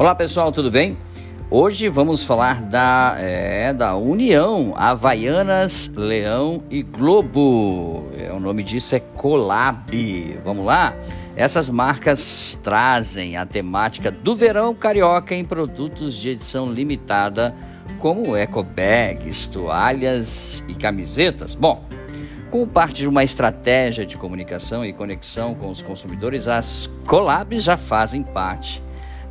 Olá pessoal, tudo bem? Hoje vamos falar da, é, da União Havaianas, Leão e Globo. É, o nome disso é Colab. Vamos lá? Essas marcas trazem a temática do verão carioca em produtos de edição limitada, como eco bags, toalhas e camisetas. Bom, como parte de uma estratégia de comunicação e conexão com os consumidores, as collabs já fazem parte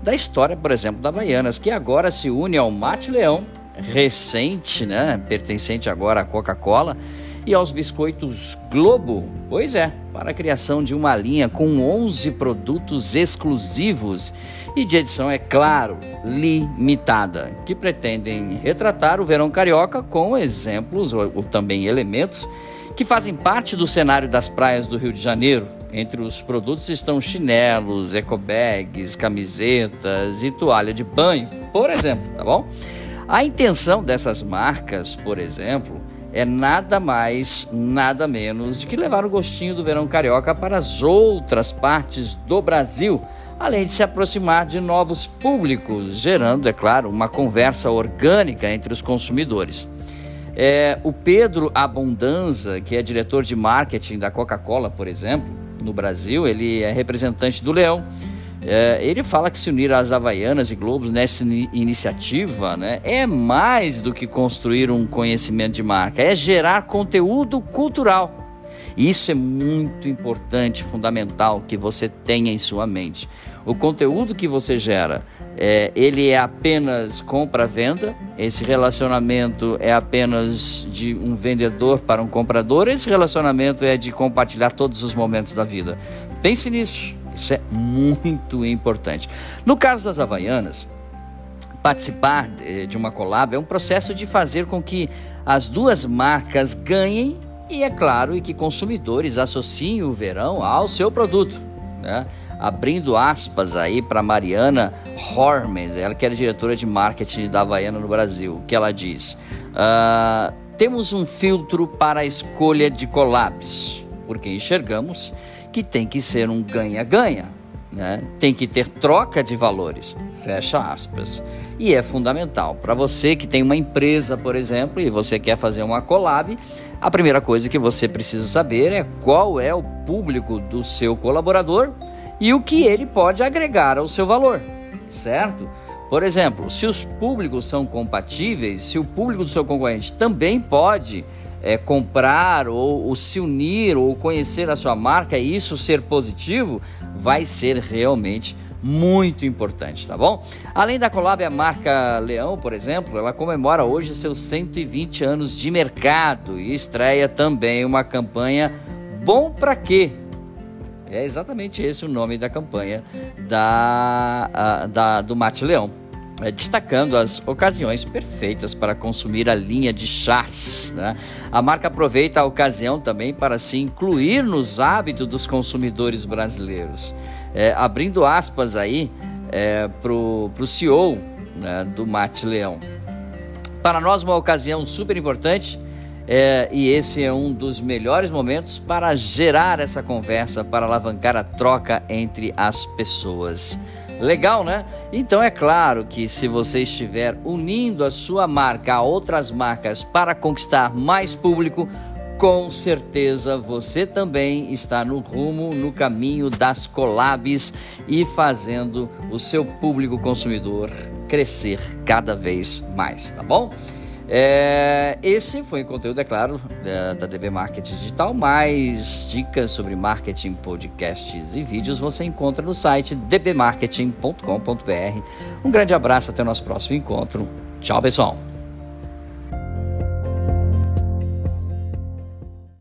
da história, por exemplo, da Havaianas, que agora se une ao Mate Leão, recente, né, pertencente agora à Coca-Cola, e aos biscoitos Globo, pois é, para a criação de uma linha com 11 produtos exclusivos. E de edição, é claro, limitada, que pretendem retratar o verão carioca com exemplos ou, ou também elementos que fazem parte do cenário das praias do Rio de Janeiro, entre os produtos estão chinelos, ecobags, camisetas e toalha de banho, por exemplo, tá bom? A intenção dessas marcas, por exemplo, é nada mais, nada menos de que levar o gostinho do verão carioca para as outras partes do Brasil, além de se aproximar de novos públicos, gerando, é claro, uma conversa orgânica entre os consumidores. É, o Pedro Abundanza, que é diretor de marketing da Coca-Cola, por exemplo, no Brasil, ele é representante do Leão. É, ele fala que se unir às Havaianas e Globos nessa iniciativa né, é mais do que construir um conhecimento de marca, é gerar conteúdo cultural. Isso é muito importante, fundamental que você tenha em sua mente. O conteúdo que você gera, é, ele é apenas compra-venda, esse relacionamento é apenas de um vendedor para um comprador, esse relacionamento é de compartilhar todos os momentos da vida. Pense nisso, isso é muito importante. No caso das Havaianas, participar de uma collab é um processo de fazer com que as duas marcas ganhem e é claro, que consumidores associem o verão ao seu produto. Né? Abrindo aspas aí para Mariana Hormes, ela que é diretora de marketing da Havaiana no Brasil, que ela diz: uh, temos um filtro para a escolha de collabs, porque enxergamos que tem que ser um ganha-ganha né? Tem que ter troca de valores. Fecha aspas. E é fundamental. Para você que tem uma empresa, por exemplo, e você quer fazer uma collab, a primeira coisa que você precisa saber é qual é o público do seu colaborador e o que ele pode agregar ao seu valor, certo? Por exemplo, se os públicos são compatíveis, se o público do seu concorrente também pode é, comprar ou, ou, se unir ou conhecer a sua marca e isso ser positivo, vai ser realmente muito importante, tá bom? Além da collab, a marca Leão, por exemplo, ela comemora hoje seus 120 anos de mercado e estreia também uma campanha Bom para quê? É exatamente esse o nome da campanha da, a, da do Mate Leão destacando as ocasiões perfeitas para consumir a linha de chás. Né? A marca aproveita a ocasião também para se incluir nos hábitos dos consumidores brasileiros. É, abrindo aspas aí é, para o CEO né, do Mate Leão. Para nós, uma ocasião super importante. É, e esse é um dos melhores momentos para gerar essa conversa, para alavancar a troca entre as pessoas. Legal, né? Então é claro que se você estiver unindo a sua marca a outras marcas para conquistar mais público, com certeza você também está no rumo, no caminho das collabs e fazendo o seu público consumidor crescer cada vez mais, tá bom? É, esse foi o conteúdo, é claro, da, da DB Marketing Digital. Mais dicas sobre marketing, podcasts e vídeos você encontra no site dbmarketing.com.br. Um grande abraço, até o nosso próximo encontro. Tchau, pessoal!